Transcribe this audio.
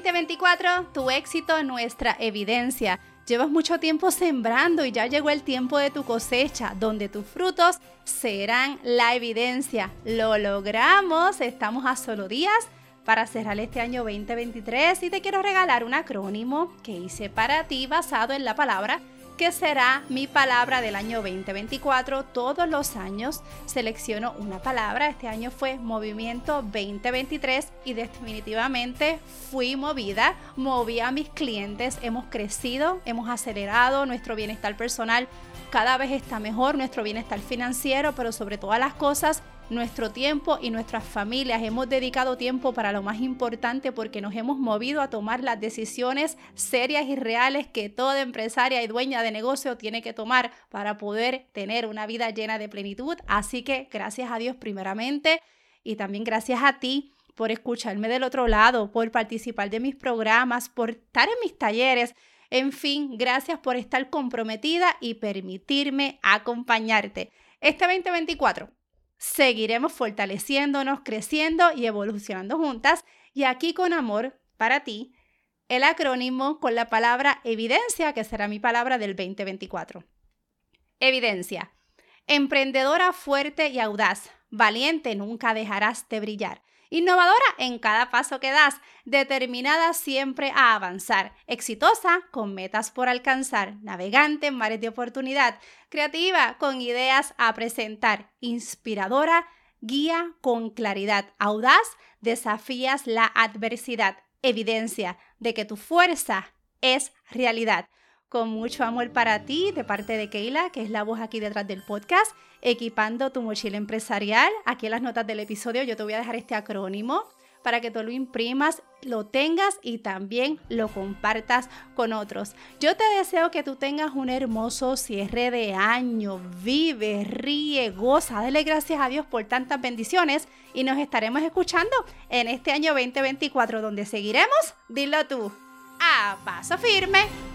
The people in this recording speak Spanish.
2024, tu éxito, nuestra evidencia. Llevas mucho tiempo sembrando y ya llegó el tiempo de tu cosecha, donde tus frutos serán la evidencia. Lo logramos, estamos a solo días para cerrar este año 2023 y te quiero regalar un acrónimo que hice para ti basado en la palabra que será mi palabra del año 2024. Todos los años selecciono una palabra. Este año fue Movimiento 2023 y definitivamente fui movida, moví a mis clientes, hemos crecido, hemos acelerado nuestro bienestar personal. Cada vez está mejor nuestro bienestar financiero, pero sobre todas las cosas nuestro tiempo y nuestras familias. Hemos dedicado tiempo para lo más importante porque nos hemos movido a tomar las decisiones serias y reales que toda empresaria y dueña de negocio tiene que tomar para poder tener una vida llena de plenitud. Así que gracias a Dios primeramente y también gracias a ti por escucharme del otro lado, por participar de mis programas, por estar en mis talleres. En fin, gracias por estar comprometida y permitirme acompañarte. Este 2024 seguiremos fortaleciéndonos, creciendo y evolucionando juntas. Y aquí con amor para ti, el acrónimo con la palabra evidencia, que será mi palabra del 2024. Evidencia. Emprendedora fuerte y audaz, valiente nunca dejarás de brillar. Innovadora en cada paso que das, determinada siempre a avanzar, exitosa con metas por alcanzar, navegante en mares de oportunidad, creativa con ideas a presentar, inspiradora, guía con claridad, audaz, desafías la adversidad, evidencia de que tu fuerza es realidad con mucho amor para ti de parte de Keila, que es la voz aquí detrás del podcast, equipando tu mochila empresarial. Aquí en las notas del episodio yo te voy a dejar este acrónimo para que tú lo imprimas, lo tengas y también lo compartas con otros. Yo te deseo que tú tengas un hermoso cierre de año. Vive, ríe, goza, dale gracias a Dios por tantas bendiciones y nos estaremos escuchando en este año 2024 donde seguiremos, dilo tú, a paso firme